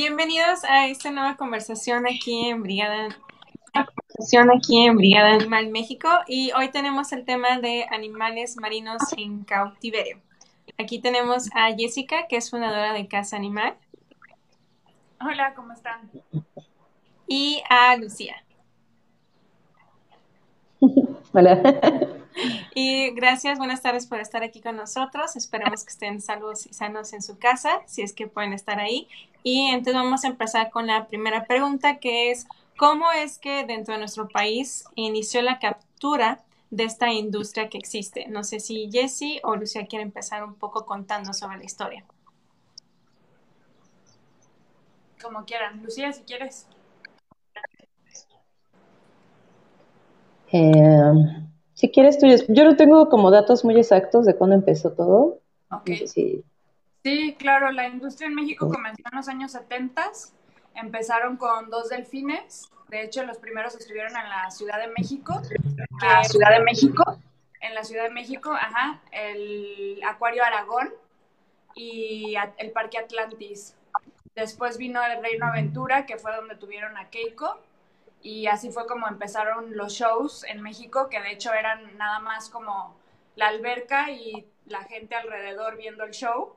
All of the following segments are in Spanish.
Bienvenidos a esta nueva conversación aquí en Brigada conversación aquí en Brigada Animal México y hoy tenemos el tema de animales marinos en cautiverio. Aquí tenemos a Jessica, que es fundadora de Casa Animal. Hola, ¿cómo están? Y a Lucía. Hola. Y gracias, buenas tardes por estar aquí con nosotros. Esperamos que estén salvos y sanos en su casa, si es que pueden estar ahí. Y entonces vamos a empezar con la primera pregunta, que es, ¿cómo es que dentro de nuestro país inició la captura de esta industria que existe? No sé si Jessie o Lucía quiere empezar un poco contando sobre la historia. Como quieran. Lucía, si quieres. Eh, si quieres, tú, yo no tengo como datos muy exactos de cuándo empezó todo. Ok. Sí, claro, la industria en México comenzó en los años 70. Empezaron con dos delfines. De hecho, los primeros estuvieron en la Ciudad de México. ¿La Ciudad de México? En la Ciudad de México, ajá. El Acuario Aragón y el Parque Atlantis. Después vino el Reino Aventura, que fue donde tuvieron a Keiko y así fue como empezaron los shows en México, que de hecho eran nada más como la alberca y la gente alrededor viendo el show.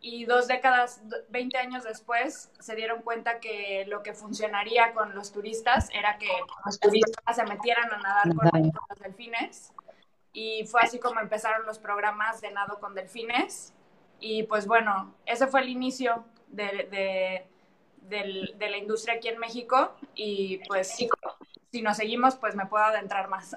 Y dos décadas, 20 años después, se dieron cuenta que lo que funcionaría con los turistas era que los turistas se metieran a nadar con, los delfines. Y fue así como empezaron los programas de nado con delfines. Y pues bueno, ese fue el inicio de del, de la industria aquí en México y pues si, si nos seguimos pues me puedo adentrar más.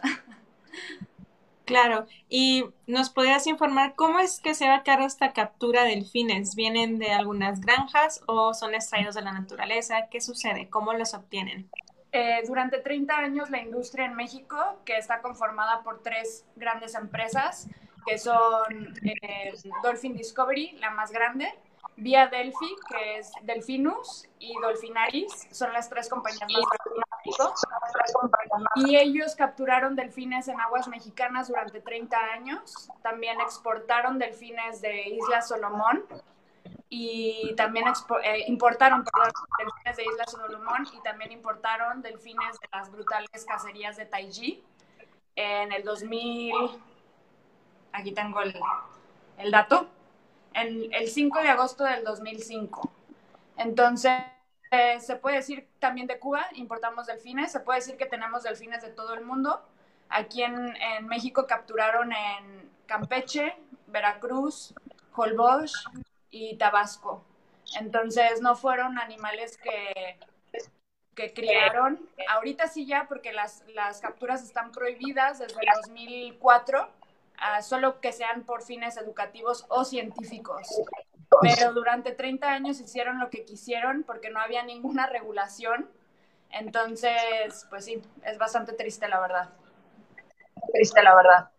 Claro, y nos podrías informar cómo es que se va a cargo esta captura de delfines. ¿Vienen de algunas granjas o son extraídos de la naturaleza? ¿Qué sucede? ¿Cómo los obtienen? Eh, durante 30 años la industria en México, que está conformada por tres grandes empresas, que son eh, Dolphin Discovery, la más grande, Vía Delphi, que es Delfinus, y Dolphinaris, son las tres compañías más Y ellos capturaron delfines en aguas mexicanas durante 30 años. También exportaron delfines de Isla Solomón y también eh, importaron delfines de Isla Solomón y también importaron delfines de las brutales cacerías de Taiji en el 2000. Aquí tengo el dato el 5 de agosto del 2005. Entonces, se puede decir también de Cuba, importamos delfines, se puede decir que tenemos delfines de todo el mundo. Aquí en, México capturaron en Campeche, Veracruz, Holbox y Tabasco. Entonces no fueron animales que, que criaron. Ahorita sí ya, porque las, las capturas están prohibidas desde el 2004 solo que sean por fines educativos o científicos. Pero durante 30 años hicieron lo que quisieron porque no había ninguna regulación. Entonces, pues sí, es bastante triste la verdad. Triste la verdad.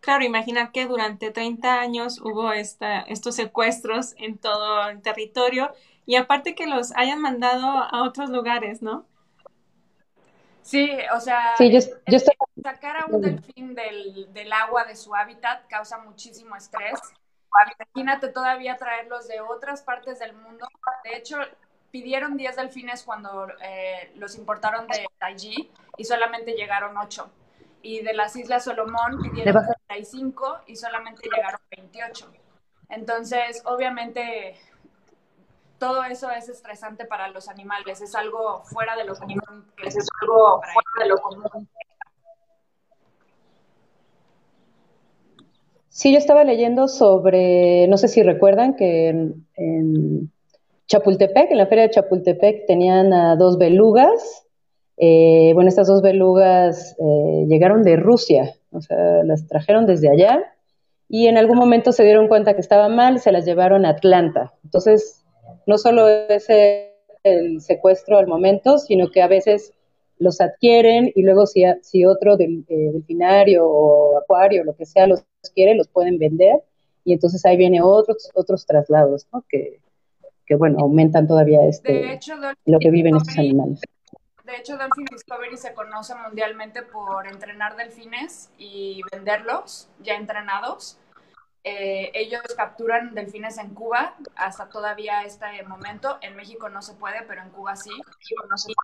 Claro, imagina que durante 30 años hubo esta, estos secuestros en todo el territorio y aparte que los hayan mandado a otros lugares, ¿no? Sí, o sea, sacar a un delfín del, del, agua de su hábitat causa muchísimo estrés. Imagínate todavía traerlos de otras partes del mundo. De hecho, pidieron 10 delfines cuando eh, los importaron de Taiji y solamente llegaron 8. Y de las Islas Solomón pidieron 35 y solamente llegaron 28. Entonces, obviamente, todo eso es estresante para los animales, es algo fuera de lo común. Es algo fuera de lo común. Sí, yo estaba leyendo sobre, no sé si recuerdan que en, Chapultepec, en la feria de Chapultepec, tenían a dos belugas. Eh, bueno, estas dos belugas eh, llegaron de Rusia, o sea, las trajeron desde allá y en algún momento se dieron cuenta que estaba mal y se las llevaron a Atlanta. Entonces, no solo es el secuestro al momento, sino que a veces los adquieren y luego si, si otro del, eh, delfinario o acuario, lo que sea, los quiere, los pueden vender y entonces ahí viene otros, otros traslados, ¿no? Que, que bueno, aumentan todavía este, lo que viven estos animales. De hecho, Dolphin Discovery se conoce mundialmente por entrenar delfines y venderlos ya entrenados. Eh, ellos capturan delfines en Cuba hasta todavía este momento. En México no se puede, pero en Cuba sí.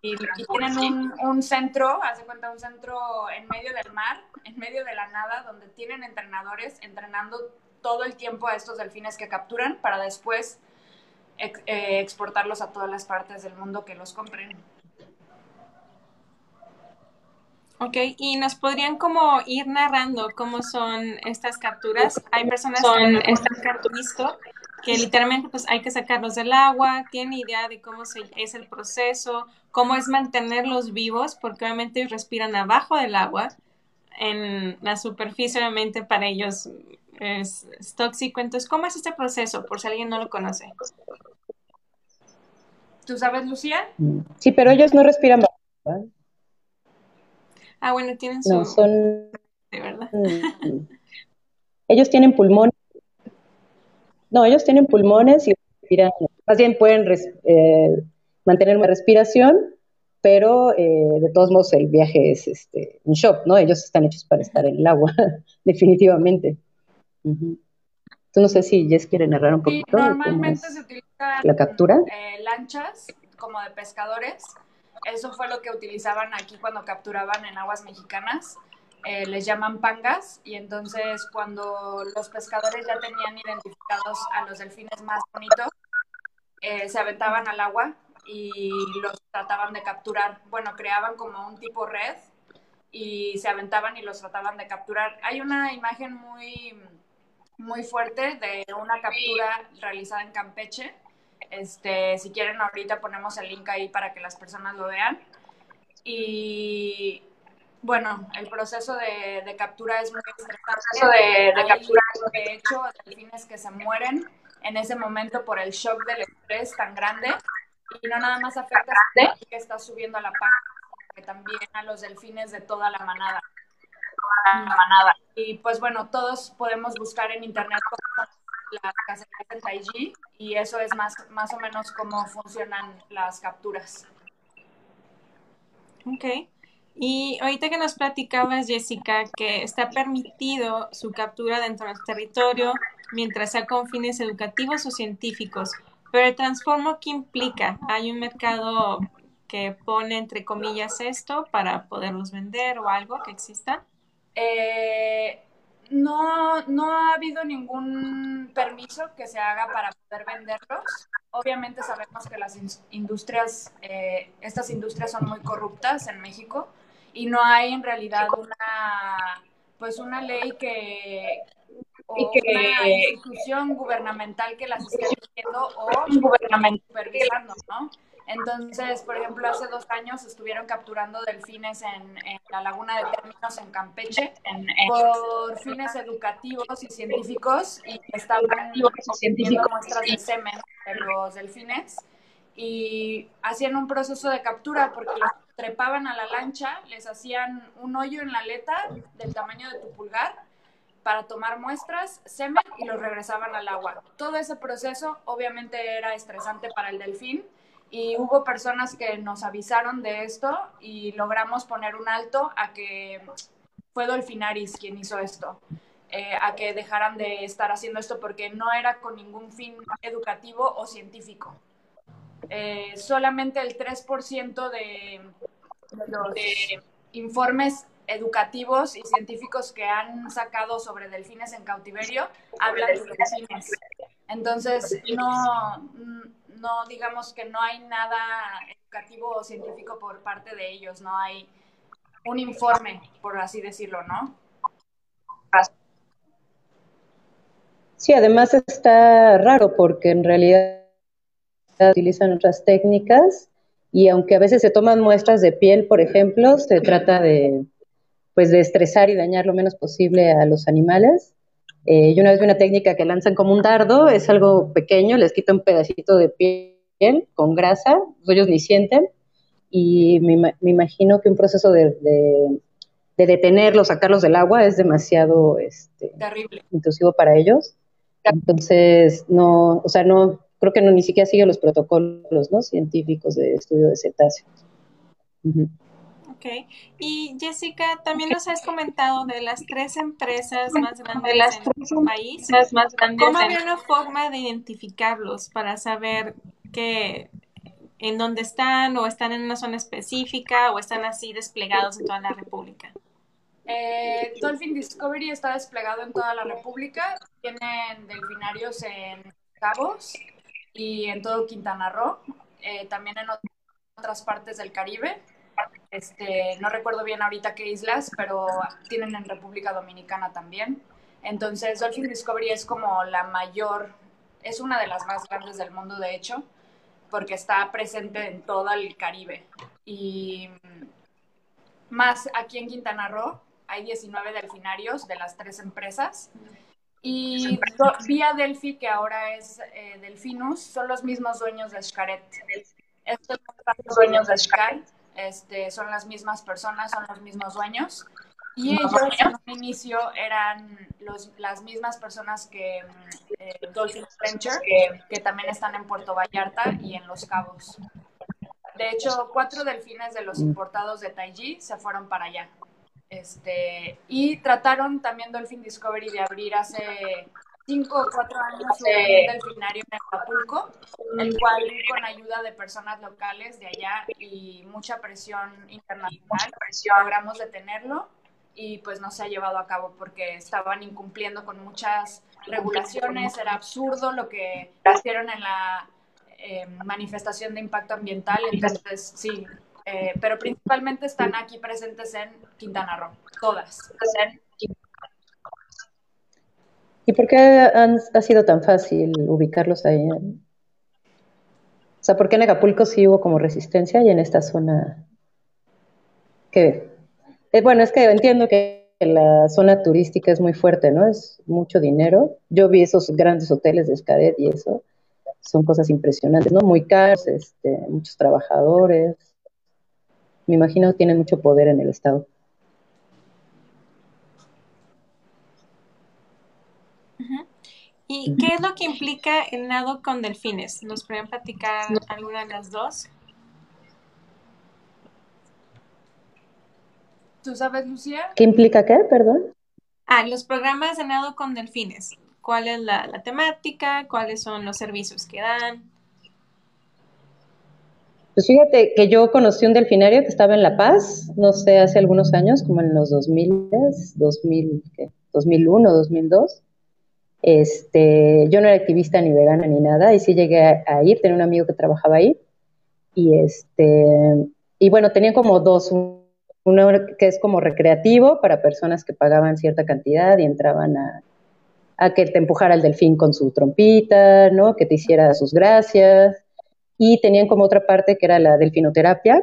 y, tienen un, un, centro, hace cuenta, un centro en medio del mar, en medio de la nada, donde tienen entrenadores entrenando todo el tiempo a estos delfines que capturan para después eh, exportarlos a todas las partes del mundo que los compren. Ok, y nos podrían como ir narrando cómo son estas capturas. Hay personas son que han visto que literalmente pues hay que sacarlos del agua, tienen idea de cómo se, es el proceso, cómo es mantenerlos vivos, porque obviamente respiran abajo del agua, en la superficie obviamente para ellos es, tóxico. Entonces, ¿cómo es este proceso? Por si alguien no lo conoce. ¿Tú sabes, Lucía? Sí, pero ellos no respiran bajo. Ah, bueno, tienen su... No, son... De verdad. Mm. ellos tienen pulmones. No, ellos tienen pulmones y respiran. Más bien pueden eh, mantener una respiración, pero eh, de todos modos el viaje es este, un shock, ¿no? Ellos están hechos para estar en el agua, definitivamente. Entonces, no sé si Jess quiere narrar un poquito. normalmente se utilizan la captura. Eh, lanchas como de pescadores. Eso fue lo que utilizaban aquí cuando capturaban en aguas mexicanas. Eh, les llaman pangas y entonces cuando los pescadores ya tenían identificados a los delfines más bonitos, eh, se aventaban al agua y los trataban de capturar. Bueno, creaban como un tipo red y se aventaban y los trataban de capturar. Hay una imagen muy muy fuerte de una captura realizada en Campeche. Este, si quieren, ahorita ponemos el link ahí para que las personas lo vean. Y bueno, el proceso de, captura es muy estresante. De, de captura, de hecho, delfines que se mueren en ese momento por el shock del estrés tan grande. Y no nada más afecta a que está subiendo a la página, sino que también a los delfines de toda la manada. manada. Y pues bueno, todos podemos buscar en internet las casetas de Taiji y eso es más, más o menos cómo funcionan las capturas. Ok. Y ahorita que nos platicabas, Jessica, que está permitido su captura dentro de nuestro territorio mientras sea con fines educativos o científicos, pero el transformo, ¿qué implica? ¿Hay un mercado que pone entre comillas esto para poderlos vender o algo que exista? Eh, no, no ha habido ningún permiso que se haga para poder venderlos. Obviamente sabemos que las industrias, eh, estas industrias son muy corruptas en México y no hay en realidad una, pues una ley que, o una institución gubernamental que las esté haciendo o supervisando, ¿no? Entonces, por ejemplo, hace dos años estuvieron capturando delfines en, la laguna de términos en Campeche por fines educativos y científicos y estaban obteniendo muestras de semen de los delfines y hacían un proceso de captura porque los trepaban a la lancha, les hacían un hoyo en la aleta del tamaño de tu pulgar para tomar muestras, semen y los regresaban al agua. Todo ese proceso obviamente era estresante para el delfín y hubo personas que nos avisaron de esto y logramos poner un alto a que fue Dolfinaris quien hizo esto, eh, a que dejaran de estar haciendo esto porque no era con ningún fin educativo o científico. Eh, solamente el 3% de, los informes educativos y científicos que han sacado sobre delfines en cautiverio hablan de delfines. Entonces, no, no digamos que no hay nada educativo o científico por parte de ellos, no hay un informe, por así decirlo, ¿no? Sí, además está raro porque en realidad utilizan otras técnicas y aunque a veces se toman muestras de piel, por ejemplo, se trata de pues de estresar y dañar lo menos posible a los animales. Eh, yo una vez vi una técnica que lanzan como un dardo, es algo pequeño, les quita un pedacito de piel con grasa, ellos ni sienten, y me, imagino que un proceso de, de, detenerlos, sacarlos del agua es demasiado este, intrusivo para ellos. Entonces, no, o sea, no, creo que no ni siquiera sigue los protocolos ¿no? científicos de estudio de cetáceos. Ok, Ok. Y Jessica, también nos has comentado de las tres empresas más grandes de las en país. Más grandes ¿Cómo había una forma de identificarlos para saber que en dónde están o están en una zona específica o están así desplegados en toda la República? Eh, Dolphin Discovery está desplegado en toda la República. Tienen delfinarios en Cabos y en todo Quintana Roo, eh, también en otras partes del Caribe. Este, no recuerdo bien ahorita qué islas, pero tienen en República Dominicana también. Entonces, Dolphin Discovery es como la mayor, es una de las más grandes del mundo, de hecho, porque está presente en todo el Caribe. Y más aquí en Quintana Roo hay 19 delfinarios de las tres empresas. Y Vía Delphi, que ahora es eh, Delfinus, son los mismos dueños de Xcaret. Estos son los dueños de Xcaret este, son las mismas personas, son los mismos dueños. Y ellos en un inicio eran los, las mismas personas que eh, Dolphin Venture, que, también están en Puerto Vallarta y en Los Cabos. De hecho, cuatro delfines de los importados de Taiji se fueron para allá. Este, y trataron también Dolphin Discovery de abrir hace cinco o cuatro años un delfinario en Acapulco, el cual con ayuda de personas locales de allá y mucha presión internacional logramos detenerlo y pues no se ha llevado a cabo porque estaban incumpliendo con muchas regulaciones, era absurdo lo que hicieron en la eh, manifestación de impacto ambiental, entonces sí, eh, pero principalmente están aquí presentes en Quintana Roo, todas. ¿Y por qué ha sido tan fácil ubicarlos ahí? O sea, ¿por qué en Acapulco sí hubo como resistencia y en esta zona qué? Eh, bueno, es que entiendo que la zona turística es muy fuerte, ¿no? Es mucho dinero. Yo vi esos grandes hoteles de Escadet y eso. Son cosas impresionantes, ¿no? Muy caros, este, muchos trabajadores. Me imagino que tienen mucho poder en el Estado. ¿Y qué es lo que implica el nado con delfines? ¿Nos pueden platicar alguna de las dos? ¿Tú sabes, Lucía? ¿Qué implica qué, perdón? Ah, los programas de nado con delfines. ¿Cuál es la, la temática? ¿Cuáles son los servicios que dan? Pues fíjate que yo conocí un delfinario que estaba en La Paz, no sé, hace algunos años, como en los 2000, 2000 ¿qué? 2001, 2002 este, yo no era activista ni vegana ni nada, y sí llegué a, ir, tenía un amigo que trabajaba ahí, y este, y bueno, tenía como dos, uno que es como recreativo para personas que pagaban cierta cantidad y entraban a, a que te empujara el delfín con su trompita, ¿no? Que te hiciera sus gracias. Y tenían como otra parte que era la delfinoterapia,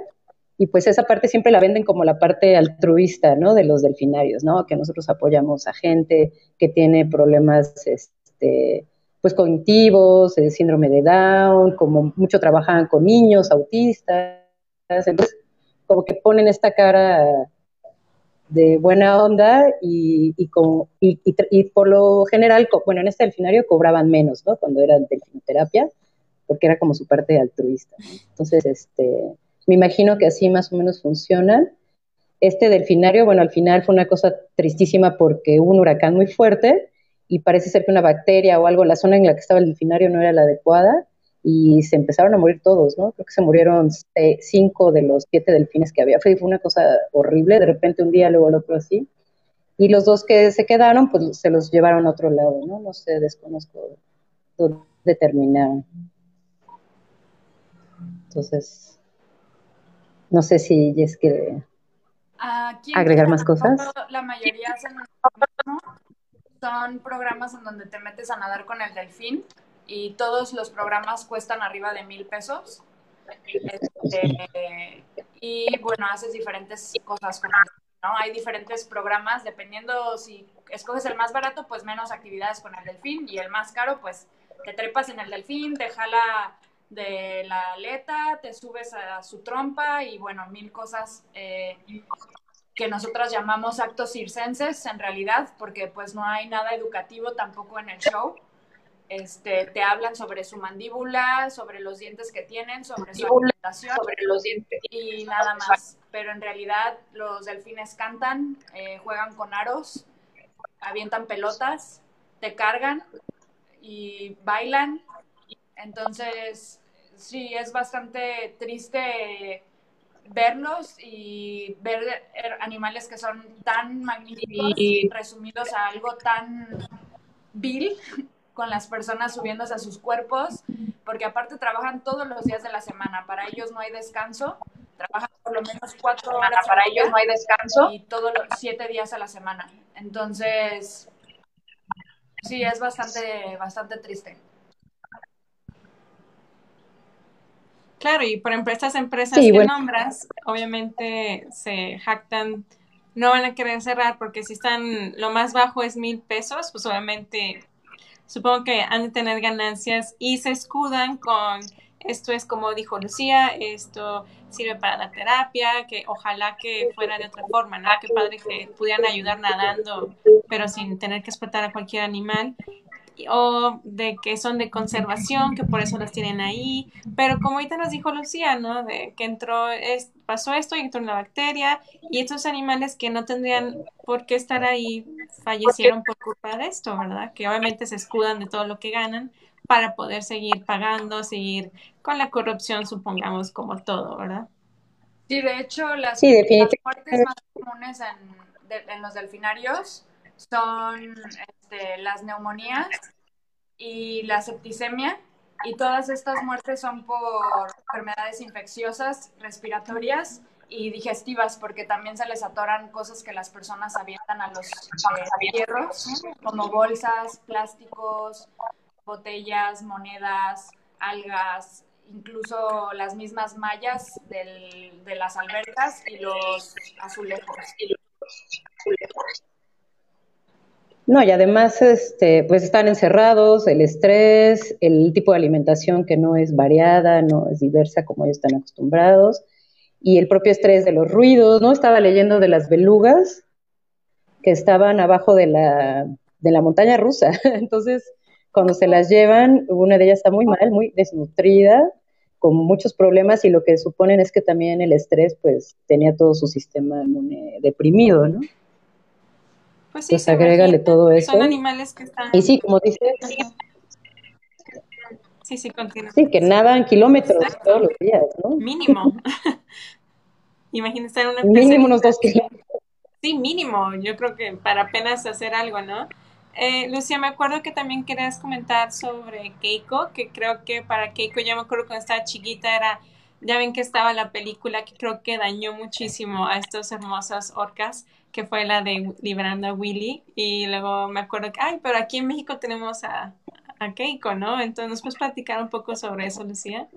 y pues esa parte siempre la venden como la parte altruista, ¿no? De los delfinarios, ¿no? Que nosotros apoyamos a gente que tiene problemas, este, pues cognitivos, eh, síndrome de Down, como mucho trabajan con niños autistas, entonces como que ponen esta cara de buena onda y, y, y, por lo general, bueno, en este delfinario cobraban menos, ¿no? Cuando era delfinoterapia, porque era como su parte altruista. ¿no? Entonces, este, me imagino que así más o menos funcionan. Este delfinario, bueno, al final fue una cosa tristísima porque hubo un huracán muy fuerte y parece ser que una bacteria o algo, la zona en la que estaba el delfinario no era la adecuada y se empezaron a morir todos, ¿no? Creo que se murieron cinco de los siete delfines que había. Fue, una cosa horrible, de repente un día, luego el otro así. Y los dos que se quedaron, pues se los llevaron a otro lado, ¿no? No sé, desconozco dónde terminaron. Entonces, no sé si es que agregar más cosas. La mayoría son programas en donde te metes a nadar con el delfín y todos los programas cuestan arriba de mil pesos. Este, y bueno, haces diferentes cosas con el ¿no? Hay diferentes programas, dependiendo si escoges el más barato, pues menos actividades con el delfín y el más caro, pues te trepas en el delfín, te jala de la aleta, te subes a su trompa y bueno, mil cosas eh, que nosotras llamamos actos circenses en realidad, porque pues no hay nada educativo tampoco en el show. este, te hablan sobre su mandíbula, sobre los dientes que tienen, sobre su alimentación sobre los dientes. y nada más. Pero en realidad los delfines cantan, eh, juegan con aros, avientan pelotas, te cargan y bailan. Entonces, sí, es bastante triste verlos y ver animales que son tan magníficos resumidos a algo tan vil con las personas subiéndose a sus cuerpos, porque aparte trabajan todos los días de la semana, para ellos no hay descanso, trabajan por lo menos cuatro horas. Para ellos no hay descanso. Y todos los siete días a la semana. Entonces, sí, es bastante, bastante triste. Claro, y por ejemplo, estas empresas que nombras, obviamente se jactan, no van a querer cerrar porque si están, lo más bajo es mil pesos, pues obviamente supongo que han de tener ganancias y se escudan con esto es como dijo Lucía, esto sirve para la terapia, que ojalá que fuera de otra forma, ¿no? Qué padre que pudieran ayudar nadando, pero sin tener que explotar a cualquier animal o de que son de conservación, que por eso las tienen ahí, pero como ahorita nos dijo Lucía, ¿no? De que entró, es, pasó esto y entró una bacteria y estos animales que no tendrían por qué estar ahí fallecieron por culpa de esto, ¿verdad? Que obviamente se escudan de todo lo que ganan para poder seguir pagando, seguir con la corrupción, supongamos, como todo, ¿verdad? Sí, de hecho, las, sí, muertes más comunes en, en los delfinarios son este, las neumonías y la septicemia. Y todas estas muertes son por enfermedades infecciosas, respiratorias y digestivas, porque también se les atoran cosas que las personas avientan a los eh, como bolsas, plásticos, botellas, monedas, algas, incluso las mismas mallas del, de las albercas y los azulejos. No, y además, este, pues están encerrados, el estrés, el tipo de alimentación que no es variada, no es diversa como ellos están acostumbrados, y el propio estrés de los ruidos, ¿no? Estaba leyendo de las belugas que estaban abajo de la, de la montaña rusa. Entonces, cuando se las llevan, una de ellas está muy mal, muy desnutrida, con muchos problemas, y lo que suponen es que también el estrés, pues, tenía todo su sistema deprimido, ¿no? Pues sí, pues agrégale todo eso. Son animales que están... Y sí, como dices... Sí, sí, continúa. Sí, que nadan kilómetros todos los días, ¿no? Mínimo. Imagínate una Mínimo unos dos kilómetros. Sí, mínimo. Yo creo que para apenas hacer algo, ¿no? Eh, Lucía, me acuerdo que también querías comentar sobre Keiko, que creo que para Keiko, ya me acuerdo cuando estaba chiquita, era, ya ven que estaba la película que creo que dañó muchísimo a estas hermosas orcas que fue la de Liberando a Willy. Y luego me acuerdo que, ay, pero aquí en México tenemos a, a Keiko, ¿no? Entonces, ¿nos puedes platicar un poco sobre eso, Lucía?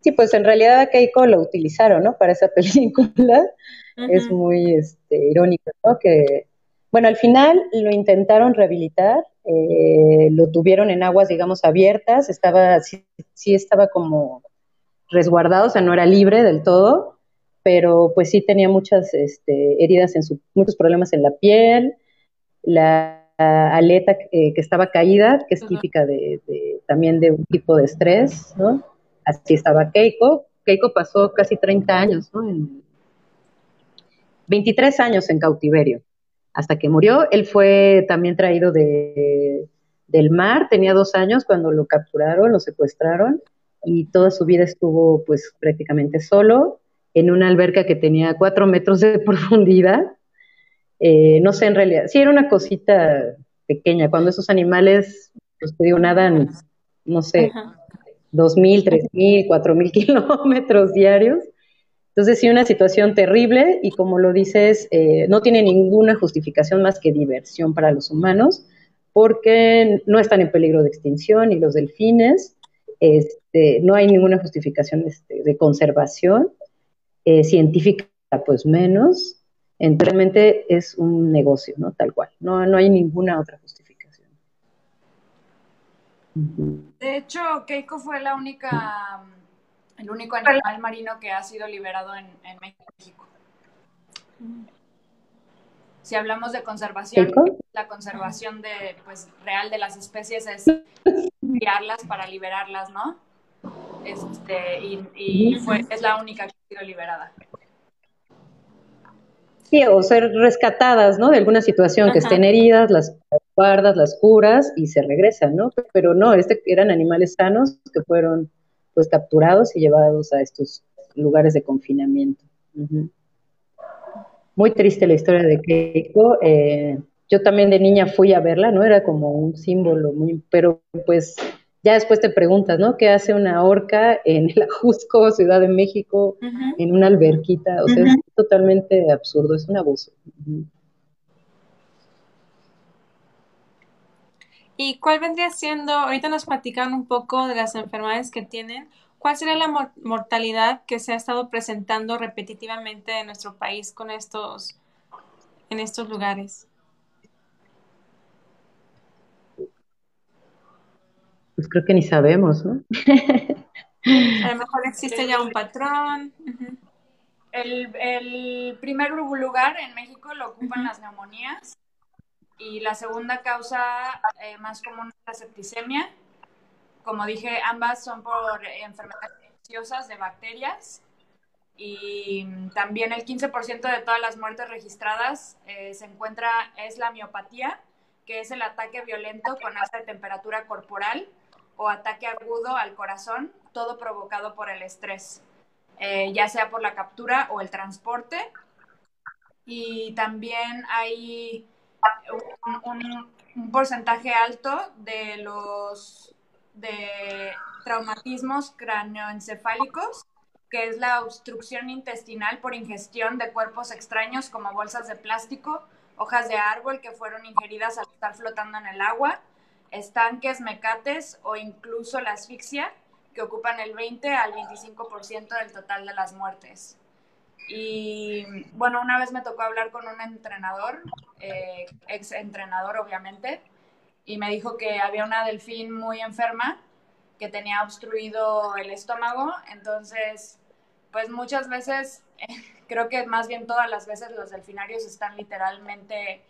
Sí, pues en realidad a Keiko lo utilizaron, ¿no? Para esa película. Es muy este, irónico, ¿no? Que, bueno, al final lo intentaron rehabilitar, eh, lo tuvieron en aguas, digamos, abiertas, estaba, sí, sí estaba como resguardado, o sea, no era libre del todo, pero pues sí tenía muchas este, heridas en su, muchos problemas en la piel, la aleta que estaba caída, que es típica de, también de un tipo de estrés, ¿no? Así estaba Keiko. Keiko pasó casi 30 años, ¿no? 23 años en cautiverio, hasta que murió. Él fue también traído de, del mar, tenía dos años cuando lo capturaron, lo secuestraron, y toda su vida estuvo pues prácticamente solo en una alberca que tenía cuatro metros de profundidad. Eh, no sé, en realidad, sí era una cosita pequeña. Cuando esos animales, pues te digo, nadan, no sé, dos mil, tres mil, cuatro mil kilómetros diarios. Entonces, sí, una situación terrible y como lo dices, eh, no tiene ninguna justificación más que diversión para los humanos, porque no están en peligro de extinción y los delfines, este, no hay ninguna justificación este, de conservación eh, científica pues menos, realmente es un negocio, ¿no? Tal cual, no, no hay ninguna otra justificación. De hecho, Keiko fue la única, el único animal marino que ha sido liberado en, México. Si hablamos de conservación, la conservación de, pues, real de las especies es criarlas para liberarlas, ¿no? Este, y, fue, es la única que ha sido liberada. Sí, o ser rescatadas, ¿no? De alguna situación, que estén heridas, las guardas, las curas y se regresan, ¿no? Pero no, este eran animales sanos que fueron pues capturados y llevados a estos lugares de confinamiento. Muy triste la historia de Keiko. Eh, yo también de niña fui a verla, ¿no? Era como un símbolo, muy, pero pues ya después te preguntas, ¿no? ¿Qué hace una orca en el Ajusco, Ciudad de México, en una alberquita? O sea, es totalmente absurdo, es un abuso. ¿Y cuál vendría siendo, ahorita nos platican un poco de las enfermedades que tienen, ¿cuál sería la mortalidad que se ha estado presentando repetitivamente en nuestro país con estos, en estos lugares? Pues creo que ni sabemos, ¿no? A lo mejor existe ya un patrón. el, primer lugar en México lo ocupan las neumonías y la segunda causa eh, más común es la septicemia. Como dije, ambas son por enfermedades infecciosas de bacterias y también el 15% de todas las muertes registradas eh, se encuentra, es la miopatía, que es el ataque violento con alta temperatura corporal o ataque agudo al corazón, todo provocado por el estrés, eh, ya sea por la captura o el transporte. Y también hay un, porcentaje alto de los de traumatismos cráneoencefálicos, que es la obstrucción intestinal por ingestión de cuerpos extraños como bolsas de plástico, hojas de árbol que fueron ingeridas al estar flotando en el agua, estanques, mecates o incluso la asfixia, que ocupan el 20 al 25% del total de las muertes. Y bueno, una vez me tocó hablar con un entrenador, eh, ex entrenador obviamente, y me dijo que había una delfín muy enferma que tenía obstruido el estómago, entonces pues muchas veces, creo que más bien todas las veces los delfinarios están literalmente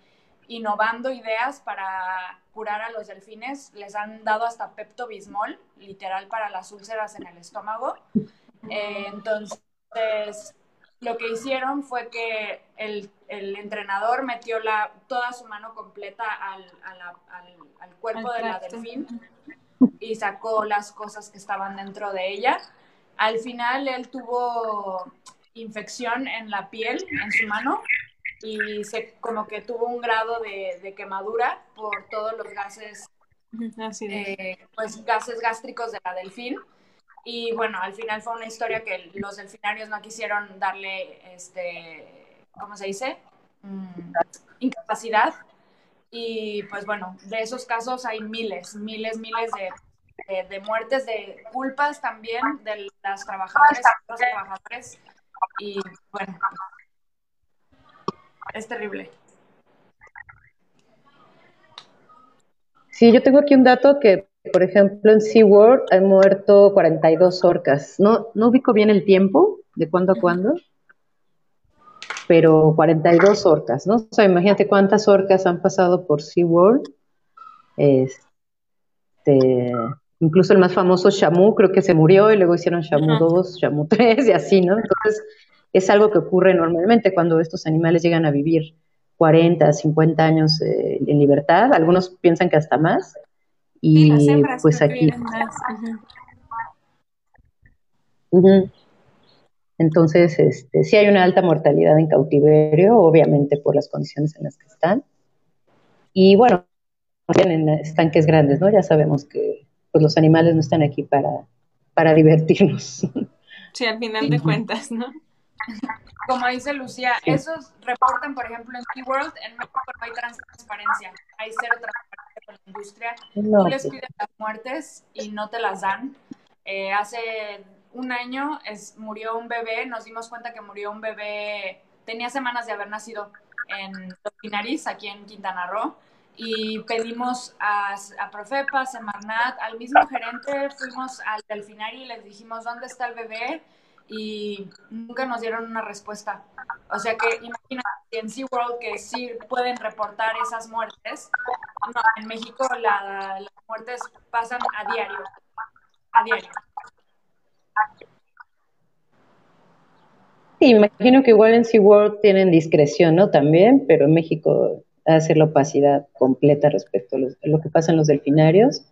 innovando ideas para curar a los delfines. Les han dado hasta Pepto Bismol, literal para las úlceras en el estómago. Eh, entonces, lo que hicieron fue que el, entrenador metió la, toda su mano completa al, al cuerpo de la delfín y sacó las cosas que estaban dentro de ella. Al final él tuvo infección en la piel, en su mano, y se como que tuvo un grado de, quemadura por todos los gases, eh, pues gases gástricos de la delfín. Y bueno, al final fue una historia que los delfinarios no quisieron darle, este, ¿cómo se dice? Mm, incapacidad. Y pues bueno, de esos casos hay miles, miles, miles de, de, muertes, de culpas también de las trabajadoras los trabajadores. Y bueno, es terrible. Sí, yo tengo aquí un dato que, por ejemplo, en SeaWorld han muerto 42 orcas. No, no ubico bien el tiempo, de cuándo a cuándo, pero 42 orcas, ¿no? O sea, imagínate cuántas orcas han pasado por SeaWorld. Este, incluso el más famoso Shamu creo que se murió y luego hicieron Shamu 2, Shamu 3 y así, ¿no? Entonces, es algo que ocurre normalmente cuando estos animales llegan a vivir 40, 50 años eh, en libertad, algunos piensan que hasta más, y pues aquí... Entonces, este, sí hay una alta mortalidad en cautiverio, obviamente por las condiciones en las que están. Y bueno, en estanques grandes, ¿no? Ya sabemos que pues, los animales no están aquí para, para divertirnos. Sí, al final de cuentas, ¿no? Como dice Lucía, esos reportan, por ejemplo, en SeaWorld, en México no hay transparencia, hay cero transparencia con la industria. Tú les pides las muertes y no te las dan. Eh, hace un año es, murió un bebé, nos dimos cuenta que murió un bebé, tenía semanas de haber nacido en Los Pinaris, aquí en Quintana Roo, y pedimos a, a Profepa, Semarnat, al mismo gerente, fuimos al delfinario y les dijimos, ¿dónde está el bebé? Y nunca nos dieron una respuesta. O sea que imagínate en SeaWorld que sí pueden reportar esas muertes. No, en México las muertes pasan a diario. A diario. Sí, imagino que igual en SeaWorld tienen discreción, ¿no? También, pero en México hace la opacidad completa respecto a, lo que pasa en los delfinarios.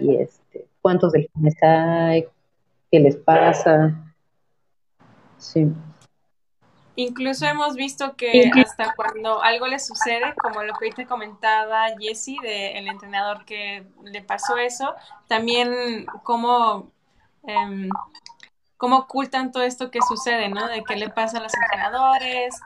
Y este, cuántos delfines hay, qué les pasa. Sí. Incluso hemos visto que hasta cuando algo le sucede, como lo que te comentaba Jesse, del entrenador que le pasó eso, también cómo, em, cómo ocultan todo esto que sucede, ¿no? De qué le pasa a los entrenadores.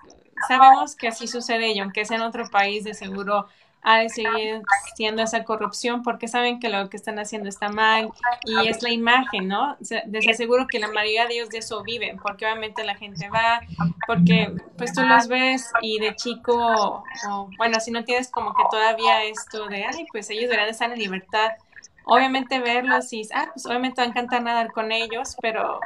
Sabemos que así sucede y aunque sea en otro país, de seguro ha de seguir siendo esa corrupción porque saben que lo que están haciendo está mal y es la imagen, ¿no? Les aseguro que la mayoría de ellos de eso viven, porque obviamente la gente va, porque pues tú los ves y de chico, bueno, si no tienes como que todavía esto de, ay, pues ellos deberían estar en libertad, obviamente verlos y, ah, pues obviamente va a encantar nadar con ellos, pero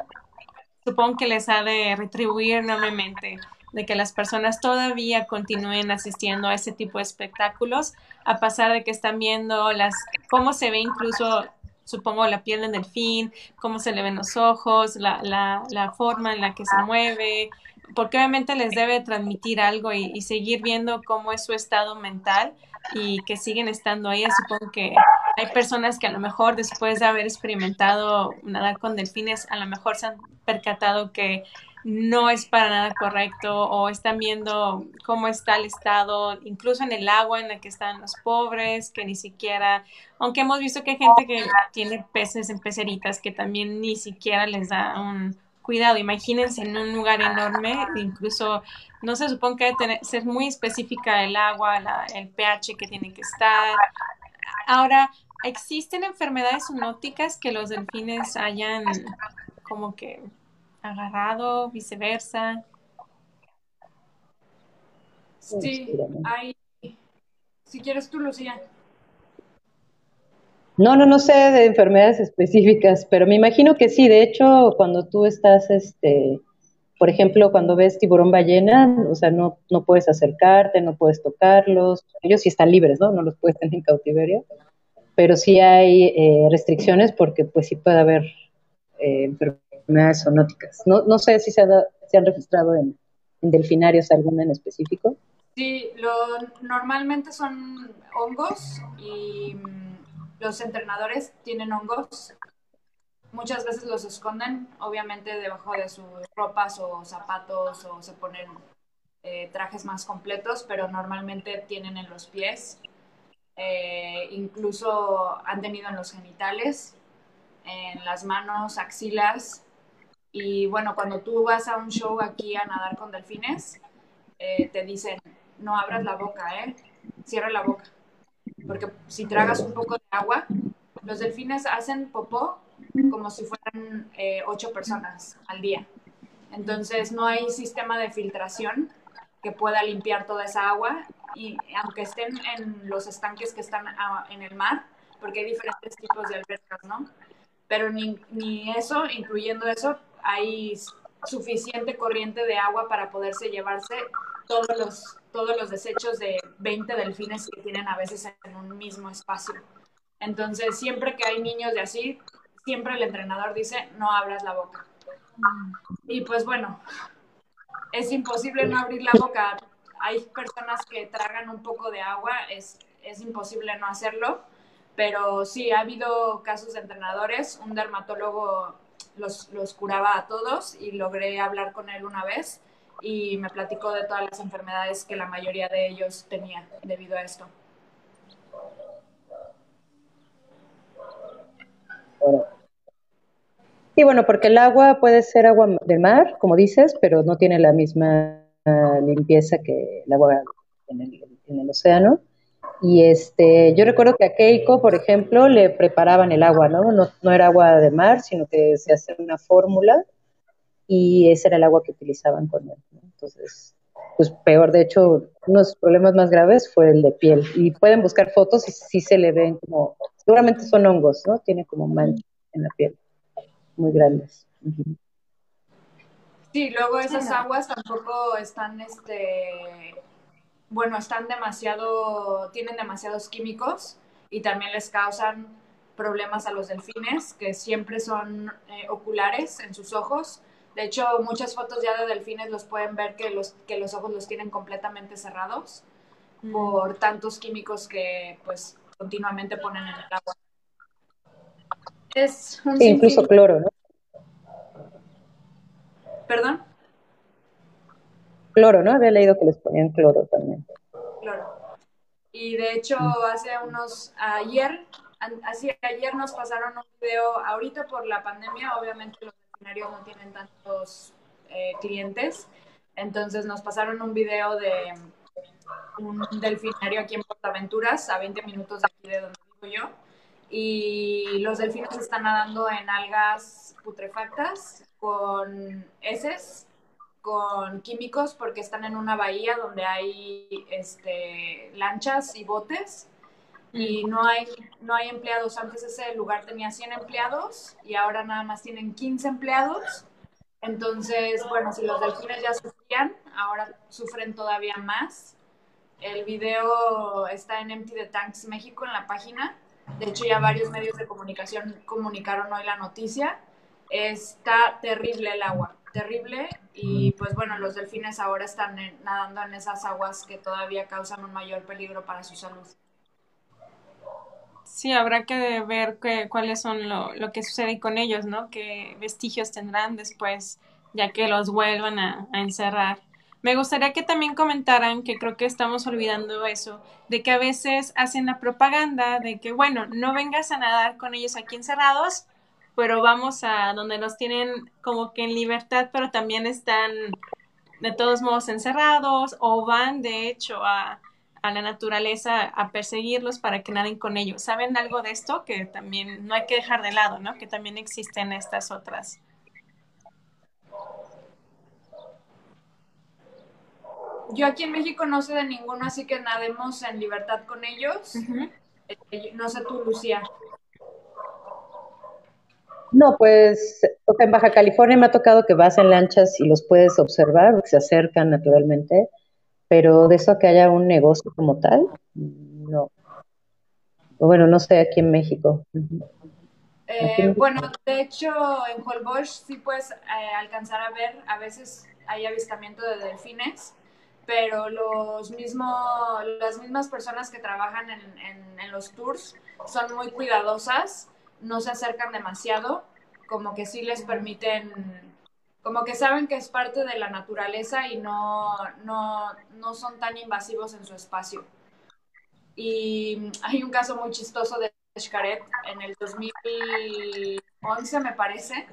supongo que les ha de retribuir enormemente de que las personas todavía continúen asistiendo a ese tipo de espectáculos, a pasar de que están viendo las, cómo se ve incluso, supongo, la piel del delfín, cómo se le ven los ojos, la, la, la forma en la que se mueve, porque obviamente les debe transmitir algo y, y, seguir viendo cómo es su estado mental y que siguen estando ahí. Supongo que hay personas que a lo mejor después de haber experimentado nadar con delfines, a lo mejor se han percatado que no es para nada correcto o están viendo cómo está el estado, incluso en el agua en la que están los pobres, que ni siquiera, aunque hemos visto que hay gente que tiene peces en peceritas que también ni siquiera les da un cuidado. Imagínense en un lugar enorme, incluso no se supone que debe ser muy específica el agua, el pH que tiene que estar. Ahora, ¿existen enfermedades zoonóticas que los delfines hayan como que agarrado, viceversa. Sí, hay. Si quieres tú, Lucía. No, no, no sé de enfermedades específicas, pero me imagino que sí. De hecho, cuando tú estás, este, por ejemplo, cuando ves tiburón ballena, o sea, no, no puedes acercarte, no puedes tocarlos. Ellos sí están libres, ¿no? No los puedes tener en cautiverio. Pero sí hay eh, restricciones porque, pues, sí puede haber eh, enfermedades enfermedades. No, no sé si se, se han registrado en, delfinarios alguna en específico. Sí, lo, normalmente son hongos y mm, los entrenadores tienen hongos. Muchas veces los esconden, obviamente debajo de sus ropas o zapatos o se ponen eh, trajes más completos, pero normalmente tienen en los pies. Eh, incluso han tenido en los genitales, en las manos, axilas y bueno, cuando tú vas a un show aquí a nadar con delfines, eh, te dicen, no abras la boca, ¿eh? Cierra la boca. Porque si tragas un poco de agua, los delfines hacen popó como si fueran eh, ocho personas al día. Entonces no hay sistema de filtración que pueda limpiar toda esa agua y aunque estén en los estanques que están ah, en el mar, porque hay diferentes tipos de albercas, ¿no? Pero ni, ni eso, incluyendo eso, hay suficiente corriente de agua para poderse llevarse todos los, todos los desechos de 20 delfines que tienen a veces en un mismo espacio. Entonces, siempre que hay niños de así, siempre el entrenador dice, no abras la boca. Y pues bueno, es imposible no abrir la boca. Hay personas que tragan un poco de agua, es, es imposible no hacerlo, pero sí, ha habido casos de entrenadores, un dermatólogo los, los curaba a todos y logré hablar con él una vez y me platicó de todas las enfermedades que la mayoría de ellos tenía debido a esto. Sí, bueno, porque el agua puede ser agua de mar, como dices, pero no tiene la misma limpieza que el agua en el, en el océano. Y este, yo recuerdo que a Keiko, por ejemplo, le preparaban el agua, ¿no? No, era agua de mar, sino que se hacía una fórmula y ese era el agua que utilizaban con él. Entonces, pues peor, de hecho, unos problemas más graves fue el de piel. Y pueden buscar fotos y sí se le ven como, seguramente son hongos, ¿no? Tiene como manchas en la piel, muy grandes. Sí, luego esas aguas tampoco están, este, bueno, están demasiado, tienen demasiados químicos y también les causan problemas a los delfines, que siempre son eh, oculares en sus ojos. De hecho, muchas fotos ya de delfines los pueden ver que los, que los ojos los tienen completamente cerrados mm. por tantos químicos que pues continuamente ponen en el agua. Es incluso cloro, ¿no? ¿Perdón? Cloro, ¿no? Había leído que les ponían cloro también. Cloro. Y de hecho, hace unos, ayer, así ayer nos pasaron un video, ahorita por la pandemia, obviamente los delfinarios no tienen tantos eh, clientes, entonces nos pasaron un video de un delfinario aquí en Portaventuras, a 20 minutos de aquí de donde vivo yo, y los delfines están nadando en algas putrefactas con heces, con químicos, porque están en una bahía donde hay este, lanchas y botes y no hay, no hay empleados. Antes ese lugar tenía 100 empleados y ahora nada más tienen 15 empleados. Entonces, bueno, si los delfines ya sufrían, ahora sufren todavía más. El video está en Empty the Tanks México en la página. De hecho, ya varios medios de comunicación comunicaron hoy la noticia. Está terrible el agua, terrible. Y pues bueno, los delfines ahora están nadando en esas aguas que todavía causan un mayor peligro para su salud. Sí, habrá que ver cuáles son lo, lo, que sucede con ellos, ¿no? Qué vestigios tendrán después, ya que los vuelvan a encerrar. Me gustaría que también comentaran, que creo que estamos olvidando eso, de que a veces hacen la propaganda de que, bueno, no vengas a nadar con ellos aquí encerrados, pero vamos a donde los tienen como que en libertad, pero también están de todos modos encerrados o van de hecho a, a la naturaleza a perseguirlos para que naden con ellos. ¿Saben algo de esto? Que también no hay que dejar de lado, ¿no? Que también existen estas otras Yo aquí en México no sé de ninguno, así que nademos en libertad con ellos. Eh, no sé tú, Lucía. No, pues en Baja California me ha tocado que vas en lanchas y los puedes observar, se acercan naturalmente, pero de eso que haya un negocio como tal, no. Bueno, no sé aquí en México. Eh, bueno, de hecho en Holbox sí puedes eh, alcanzar a ver, a veces hay avistamiento de delfines, pero los mismos, las mismas personas que trabajan en, en, los tours son muy cuidadosas, no se acercan demasiado, como que sí les permiten, como que saben que es parte de la naturaleza y no, no, no son tan invasivos en su espacio. Y hay un caso muy chistoso de Xcaret en el 2011, me parece.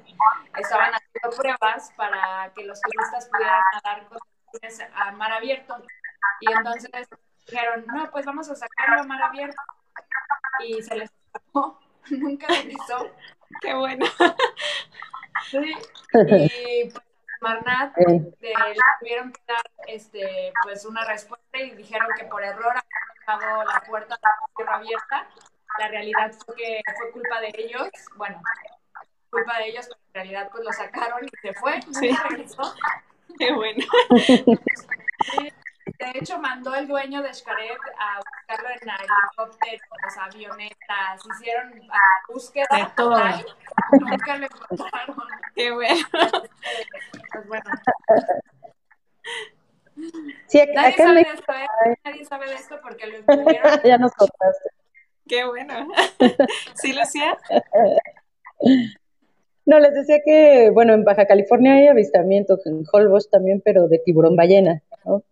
Estaban haciendo pruebas para que los turistas pudieran nadar con a mar abierto. Y entonces dijeron, no, pues vamos a sacarlo a mar abierto. Y se les escapó, nunca regresó. Qué bueno. Sí, y pues Marnat le tuvieron que dar este, pues una respuesta y dijeron que por error habían dejado la puerta de la tierra abierta. La realidad fue que fue culpa de ellos, bueno, culpa de ellos, pero en realidad pues lo sacaron y se fue, nunca regresó. Qué bueno. De hecho, mandó el dueño de Xcaret a buscarlo en helicópteros, avionetas, hicieron búsqueda de todo. Nunca le encontraron. Qué bueno. Pues bueno. Sí, nadie, sabe de esto, ¿eh? nadie sabe de esto porque lo estuvieron. ya nos contaste. Qué bueno. ¿Sí, Lucía? No, les decía que, bueno, en Baja California hay avistamientos, en Holbox también, pero de tiburón ballena, ¿no?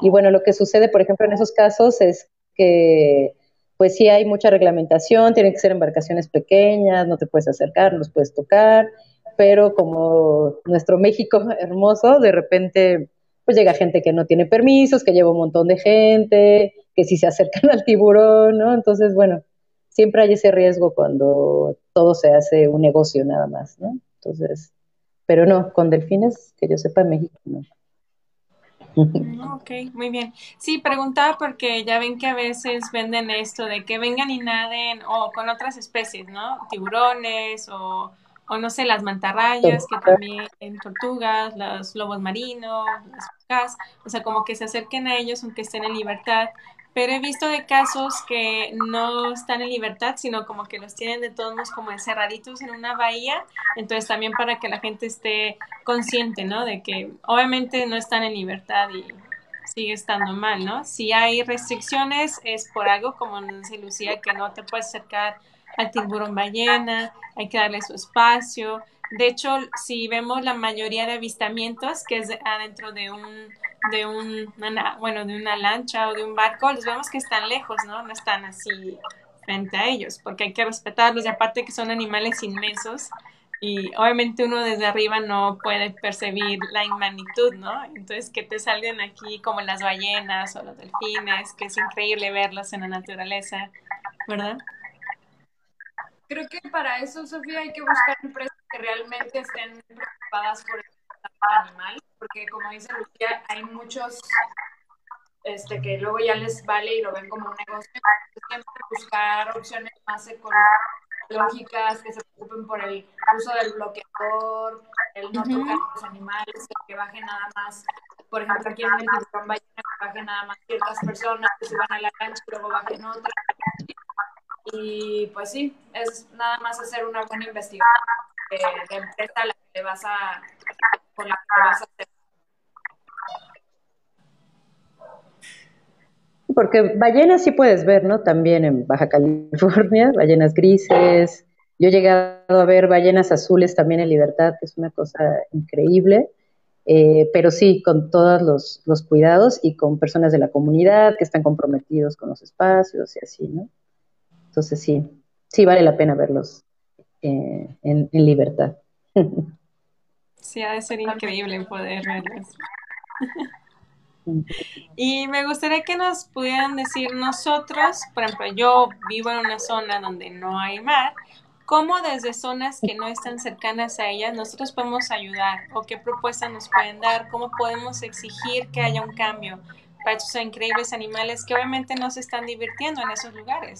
Y bueno, lo que sucede, por ejemplo, en esos casos es que, pues sí hay mucha reglamentación, tienen que ser embarcaciones pequeñas, no te puedes acercar, no los puedes tocar, pero como nuestro México hermoso, de repente, pues llega gente que no tiene permisos, que lleva un montón de gente, que sí se acercan al tiburón, ¿no? Entonces, bueno, siempre hay ese riesgo cuando todo se hace un negocio nada más, ¿no? Entonces, pero no, con delfines, que yo sepa, en México no. Mm, ok, muy bien. Sí, preguntaba porque ya ven que a veces venden esto de que vengan y naden o con otras especies, ¿no? Tiburones o, o no sé, las mantarrayas, que también en tortugas, los lobos marinos, las focas, o sea, como que se acerquen a ellos aunque estén en libertad. Pero he visto de casos que no están en libertad, sino como que los tienen de todos modos como encerraditos en una bahía. Entonces también para que la gente esté consciente, ¿no? De que obviamente no están en libertad y sigue estando mal, ¿no? Si hay restricciones es por algo, como nos dice Lucía, que no te puedes acercar al tiburón ballena, hay que darle su espacio. De hecho, si vemos la mayoría de avistamientos que es adentro de un de un bueno, de una lancha o de un barco, los vemos que están lejos, ¿no? No están así frente a ellos, porque hay que respetarlos y aparte que son animales inmensos y obviamente uno desde arriba no puede percibir la inmanitud, ¿no? Entonces que te salgan aquí como las ballenas o los delfines, que es increíble verlos en la naturaleza, ¿verdad? Creo que para eso, Sofía, hay que buscar que realmente estén preocupadas por el animal, porque como dice Lucía, hay muchos este, que luego ya les vale y lo ven como un negocio. Siempre buscar opciones más ecológicas, que se preocupen por el uso del bloqueador, el no tocar los animales, que baje nada más, por ejemplo, aquí en el tiburón ballena, que baje nada más ciertas personas que se van a la cancha y luego bajen otras. Y pues sí, es nada más hacer una buena investigación de, de empresa que que vas a. Porque ballenas sí puedes ver, ¿no? También en Baja California, ballenas grises. Yo he llegado a ver ballenas azules también en libertad, que es una cosa increíble. Eh, pero sí, con todos los, los, cuidados y con personas de la comunidad que están comprometidos con los espacios y así, ¿no? Entonces sí, sí vale la pena verlos eh, en, libertad. Sí, ha de ser increíble poder verlos. Y me gustaría que nos pudieran decir nosotros, por ejemplo, yo vivo en una zona donde no hay mar, ¿cómo desde zonas que no están cercanas a ellas nosotros podemos ayudar? ¿O qué propuestas nos pueden dar? ¿Cómo podemos exigir que haya un cambio para esos increíbles animales que obviamente no se están divirtiendo en esos lugares?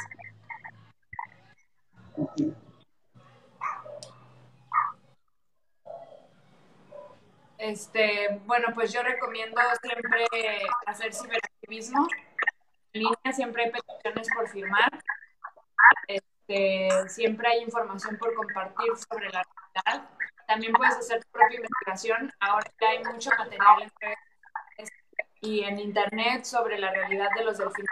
Este, bueno, pues yo recomiendo siempre hacer ciberactivismo. En línea siempre hay peticiones por firmar. Este, siempre hay información por compartir sobre la realidad. También puedes hacer tu propia investigación. Ahora ya hay mucho material en redes y en internet sobre la realidad de los delfines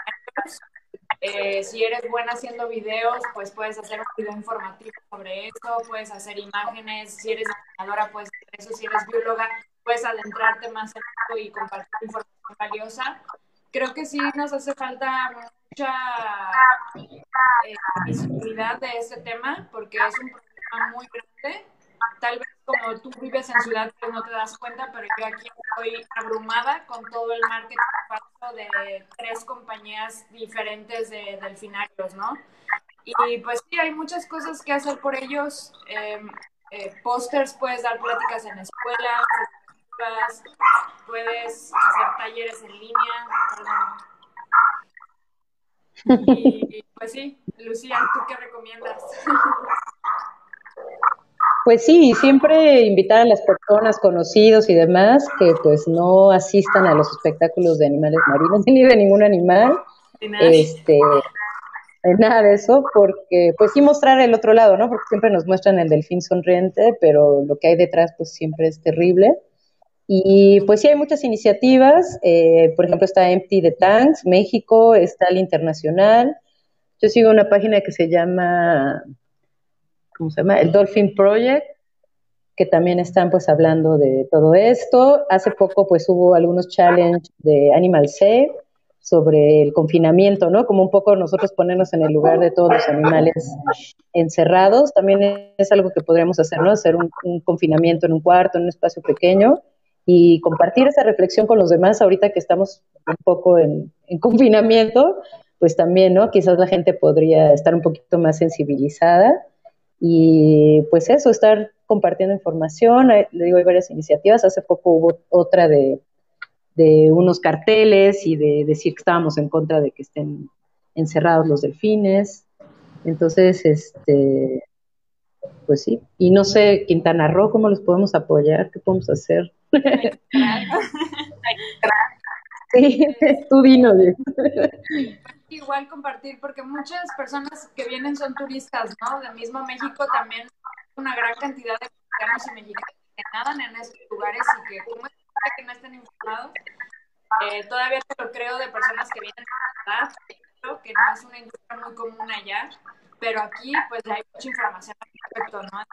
eh, si eres buena haciendo videos, pues puedes hacer un video informativo sobre eso, puedes hacer imágenes, si eres diseñadora, puedes hacer eso, si eres bióloga, puedes adentrarte más en esto y compartir información valiosa. Creo que sí nos hace falta mucha eh, visibilidad de este tema, porque es un problema muy grande. Tal vez como tú vives en ciudad, pues no te das cuenta, pero yo aquí estoy abrumada con todo el marketing de tres compañías diferentes de delfinarios, ¿no? Y pues sí, hay muchas cosas que hacer por ellos. Eh, eh, pósters, puedes dar pláticas en escuelas, puedes hacer talleres en línea. Y pues sí, Lucía, ¿tú qué recomiendas? Pues sí, siempre invitar a las personas conocidos y demás que pues no asistan a los espectáculos de animales marinos ni de ningún animal. Este, nada de eso, porque pues sí mostrar el otro lado, ¿no? Porque siempre nos muestran el delfín sonriente, pero lo que hay detrás pues siempre es terrible. Y pues sí hay muchas iniciativas, eh, por ejemplo está Empty the Tanks, México, está el Internacional. Yo sigo una página que se llama ¿cómo se llama? El Dolphin Project, que también están pues hablando de todo esto. Hace poco pues hubo algunos challenges de Animal Safe sobre el confinamiento, ¿no? Como un poco nosotros ponernos en el lugar de todos los animales encerrados. También es algo que podríamos hacer, ¿no? Hacer un, confinamiento en un cuarto, en un espacio pequeño y compartir esa reflexión con los demás ahorita que estamos un poco en, en confinamiento, pues también, ¿no? Quizás la gente podría estar un poquito más sensibilizada y pues eso, estar compartiendo información, le digo, hay varias iniciativas, hace poco hubo otra de, unos carteles y de decir que estábamos en contra de que estén encerrados los delfines. Entonces, este, pues sí. Y no sé, Quintana Roo, ¿cómo los podemos apoyar? ¿Qué podemos hacer? sí, tú dinos. Igual compartir, porque muchas personas que vienen son turistas, ¿no? Del mismo México también una gran cantidad de mexicanos y mexicanos que nadan en estos lugares y que como es que no estén informados. Eh, todavía te lo creo de personas que vienen de Canadá, que no es una industria muy común allá, pero aquí pues hay mucha información al respecto, ¿no?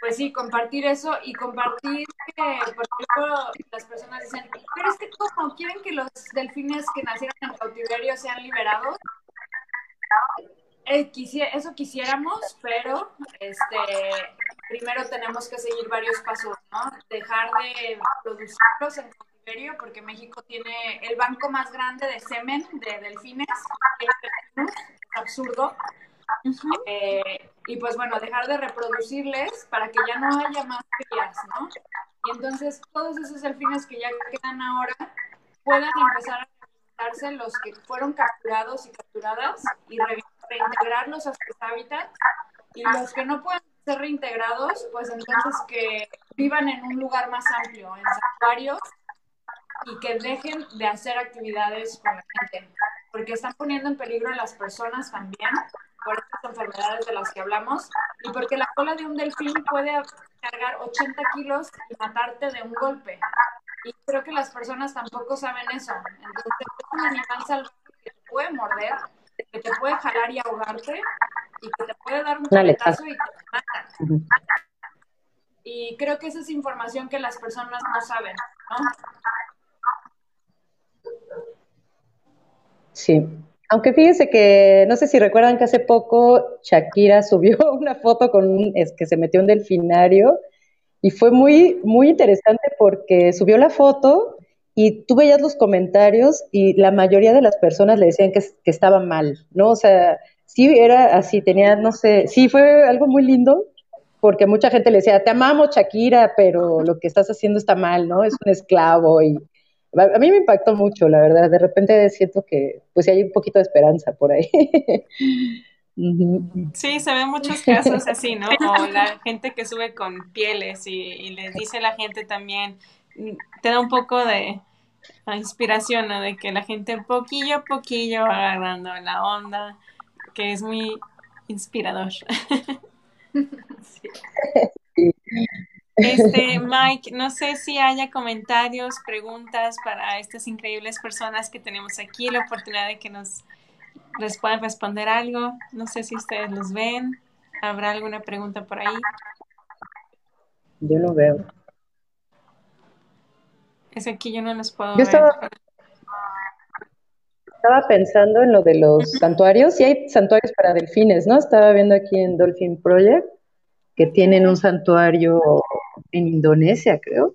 Pues sí, compartir eso y compartir que, por ejemplo, las personas dicen, pero es que ¿cómo quieren que los delfines que nacieron en cautiverio sean liberados? Eh, eso quisiéramos, pero este, primero tenemos que seguir varios pasos, ¿no? Dejar de producirlos en cautiverio, porque México tiene el banco más grande de semen de delfines, es absurdo. Eh, y pues bueno, dejar de reproducirles para que ya no haya más crías, ¿no? Y entonces todos esos delfines que ya quedan ahora puedan empezar a representarse los que fueron capturados y capturadas y reintegrarlos a sus hábitats y los que no pueden ser reintegrados, pues entonces que vivan en un lugar más amplio, en santuarios y que dejen de hacer actividades con la gente, porque están poniendo en peligro a las personas también enfermedades de las que hablamos y porque la cola de un delfín puede cargar 80 kilos y matarte de un golpe. Y creo que las personas tampoco saben eso. Entonces es un animal salvaje que te puede morder, que te puede jalar y ahogarte y que te puede dar un coletazo y te mata. Y creo que esa es información que las personas no saben, ¿no? Sí, aunque fíjense que, no sé si recuerdan que hace poco Shakira subió una foto con un, es que se metió un delfinario y fue muy, muy interesante porque subió la foto y tú veías los comentarios y la mayoría de las personas le decían que, estaba mal, ¿no? O sea, sí era así, tenía, no sé, sí fue algo muy lindo porque mucha gente le decía, te amamos Shakira, pero lo que estás haciendo está mal, ¿no? Es un esclavo y a mí me impactó mucho, la verdad. De repente siento que pues hay un poquito de esperanza por ahí. Sí, se ven muchos casos así, ¿no? O la gente que sube con pieles y, y les dice a la gente también, mm, te da un poco de inspiración, ¿no? De que la gente poquillo a poquillo va agarrando la onda, que es muy inspirador. Sí. Este, Mike, no sé si haya comentarios, preguntas para estas increíbles personas que tenemos aquí, la oportunidad de que nos les puedan responder algo. No sé si ustedes los ven. ¿Habrá alguna pregunta por ahí? Yo lo veo. Es aquí yo no los puedo ver. Estaba, estaba pensando en lo de los santuarios. y hay santuarios para delfines, ¿no? Estaba viendo aquí en Dolphin Project que tienen un santuario en Indonesia, creo.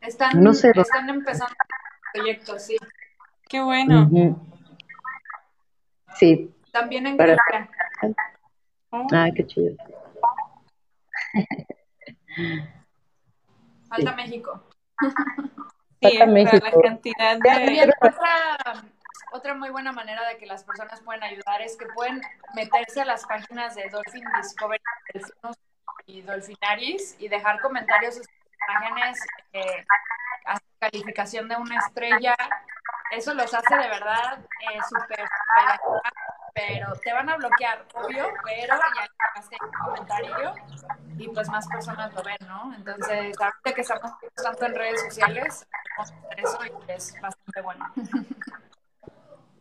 Están, no sé, están empezando proyectos, sí. Qué bueno. Sí. También en Para... Oh. Ah, qué chido. Falta México. Sí, Falta México. la cantidad de otra muy buena manera de que las personas pueden ayudar es que pueden meterse a las páginas de Dolphin Discovery y Dolphinaris y dejar comentarios sus imágenes, eh, calificación de una estrella. Eso los hace de verdad eh, súper pero te van a bloquear, obvio, pero ya hace un comentario y pues más personas lo ven, ¿no? Entonces, ahorita que estamos tanto en redes sociales, eso es bastante bueno.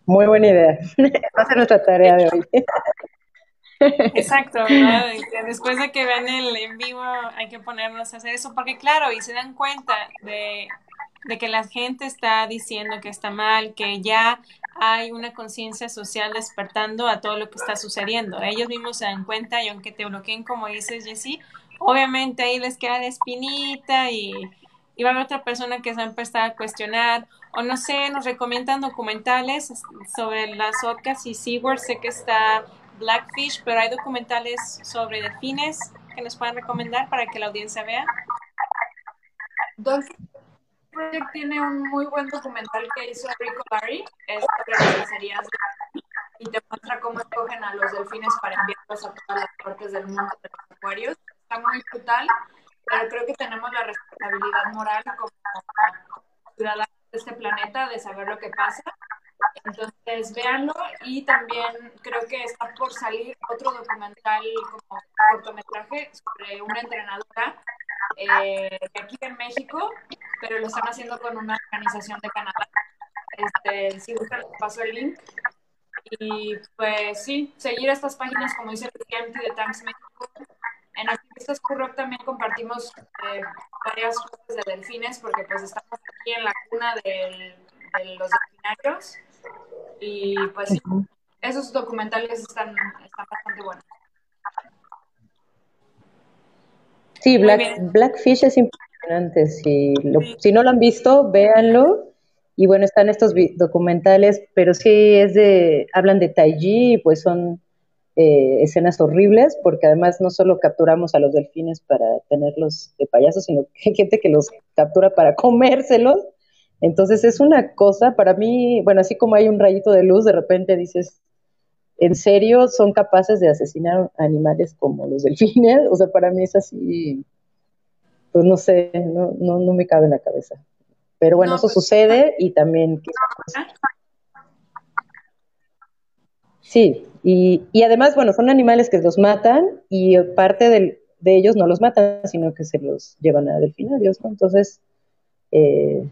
Muy buena idea. Va a ser nuestra tarea de hoy. Exacto, ¿verdad? Después de que vean el en vivo hay que ponernos a hacer eso, porque claro, y se dan cuenta de, de que la gente está diciendo que está mal, que ya hay una conciencia social despertando a todo lo que está sucediendo. Ellos mismos se dan cuenta y aunque te bloqueen, como dices, Jessie, obviamente ahí les queda la espinita y, y va a haber otra persona que se va a empezar a cuestionar o no sé, nos recomiendan documentales sobre las orcas y SeaWorld. Sé que está Blackfish, pero hay documentales sobre delfines que nos puedan recomendar para que la audiencia vea. Dolphin Project tiene un muy buen documental que hizo Rico Barry, es sobre las y te muestra cómo escogen a los delfines para enviarlos a todas las partes del mundo de los acuarios. Está muy brutal, pero creo que tenemos la responsabilidad moral como ciudadanos de este planeta de saber lo que pasa. Entonces, véanlo y también creo que está por salir otro documental como cortometraje sobre una entrenadora eh, aquí en México, pero lo están haciendo con una organización de Canadá. Este, si buscan, paso el link. Y pues sí, seguir estas páginas, como dice el de Tanks México. En Activistas Currock también compartimos eh, varias cosas de delfines, porque pues estamos aquí en la cuna de los delfinarios. Y pues sí, esos documentales están, están bastante buenos. Sí, Black, Blackfish es impresionante. Si, si no lo han visto, véanlo. Y bueno, están estos documentales, pero sí es de, hablan de Taiji, pues son eh, escenas horribles, porque además no solo capturamos a los delfines para tenerlos de payasos, sino que hay gente que los captura para comérselos. Entonces es una cosa, para mí, bueno, así como hay un rayito de luz, de repente dices, ¿en serio son capaces de asesinar animales como los delfines? O sea, para mí es así, pues no sé, no, no, no me cabe en la cabeza. Pero bueno, eso pues, sucede y también... Sí, y, y, además, bueno, son animales que los matan y parte de ellos no los matan, sino que se los llevan a delfinarios, ¿no? Entonces, eh,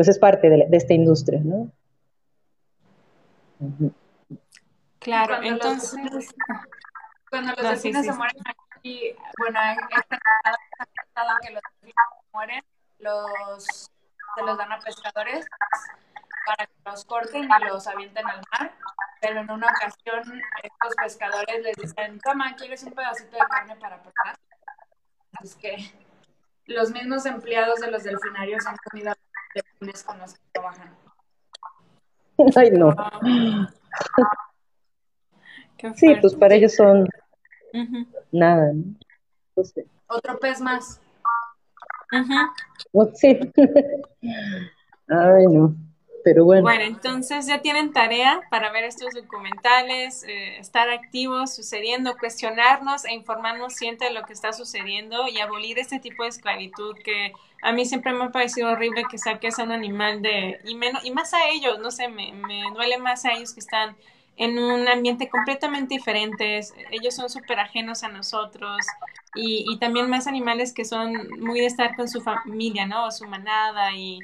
pues es parte de, esta industria, ¿no? Claro, entonces... cuando los delfines se mueren aquí, bueno, he que los delfines mueren, los se los dan a pescadores para que los corten y los avienten al mar. Pero en una ocasión estos pescadores les dicen, toma, ¿quieres un pedacito de carne para pescar? Es que los mismos empleados de los delfinarios han comido delfines con los que trabajan. Ay, no. sí, pues para ellos son nada. ¿no? Otro pez más. Sí. Ay, no. Pero bueno. Bueno, entonces ya tienen tarea para ver estos documentales, eh, estar activos, sucediendo, cuestionarnos e informarnos siempre de lo que está sucediendo y abolir este tipo de esclavitud que a mí siempre me ha parecido horrible que saques a un animal de... Y, menos, y más a ellos, no sé, me, me duele más a ellos que están en un ambiente completamente diferente. Ellos son súper ajenos a nosotros y, y, también más animales que son muy de estar con su familia, ¿no? O su manada y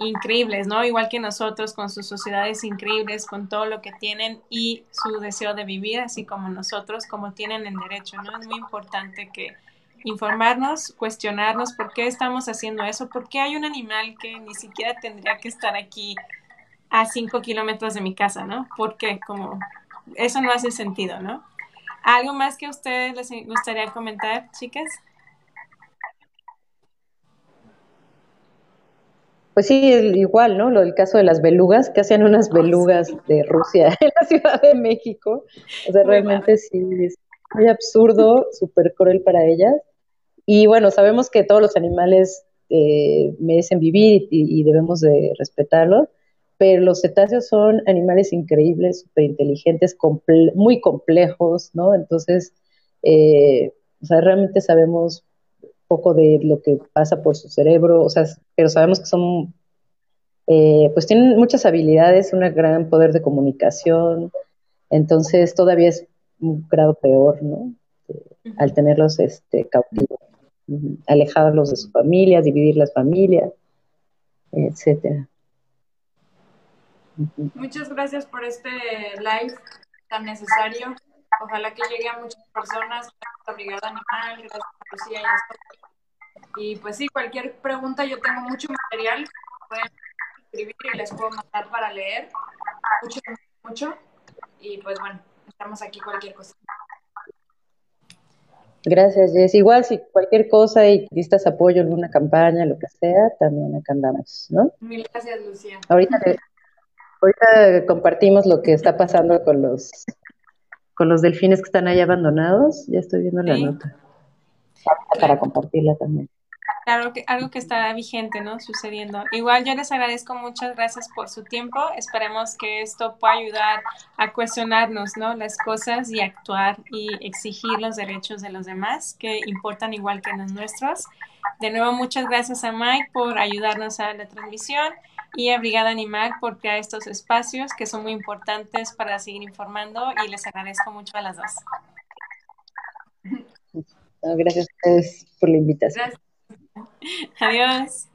increíbles, ¿no? Igual que nosotros con sus sociedades increíbles, con todo lo que tienen y su deseo de vivir, así como nosotros, como tienen el derecho, ¿no? Es muy importante que informarnos, cuestionarnos por qué estamos haciendo eso, por qué hay un animal que ni siquiera tendría que estar aquí a cinco kilómetros de mi casa, ¿no? Porque como eso no hace sentido, ¿no? ¿Algo más que a ustedes les gustaría comentar, chicas? Pues sí, igual, ¿no? Lo del caso de las belugas, que hacían unas ah, belugas de Rusia en la Ciudad de México. O sea, realmente sí, es muy absurdo, súper cruel para ellas. Y bueno, sabemos que todos los animales eh, merecen vivir y, y debemos de respetarlos, pero los cetáceos son animales increíbles, súper inteligentes, muy complejos, ¿no? Entonces, eh, o sea, realmente sabemos poco de lo que pasa por su cerebro, o sea, pero sabemos que son, eh, pues tienen muchas habilidades, un gran poder de comunicación, entonces todavía es un grado peor, ¿no? Al tenerlos este, cautivos, alejarlos de su familia, dividir las familias, etcétera. Muchas gracias por este live tan necesario. Ojalá que llegue a muchas personas. Gracias a Brigada Animal, gracias a Lucía y Y pues sí, cualquier pregunta, yo tengo mucho material. Pueden escribir y les puedo mandar para leer. Mucho, mucho. Y pues bueno, estamos aquí cualquier cosa. Gracias, Jess. Igual si cualquier cosa y necesitas apoyo en una campaña, lo que sea, también acá andamos, ¿no? Mil gracias, Lucía. Ahorita Ahorita compartimos lo que está pasando con los con los delfines que están ahí abandonados. Ya estoy viendo la nota. Para compartirla también. Claro, que, algo que está vigente, ¿no? Sucediendo. Igual yo les agradezco muchas gracias por su tiempo. Esperemos que esto pueda ayudar a cuestionarnos, ¿no? Las cosas y actuar y exigir los derechos de los demás que importan igual que los nuestros. De nuevo, muchas gracias a Mike por ayudarnos a la transmisión y a Brigada Animal por crear estos espacios que son muy importantes para seguir informando y les agradezco mucho a las dos. Gracias a ustedes por la invitación. Adiós.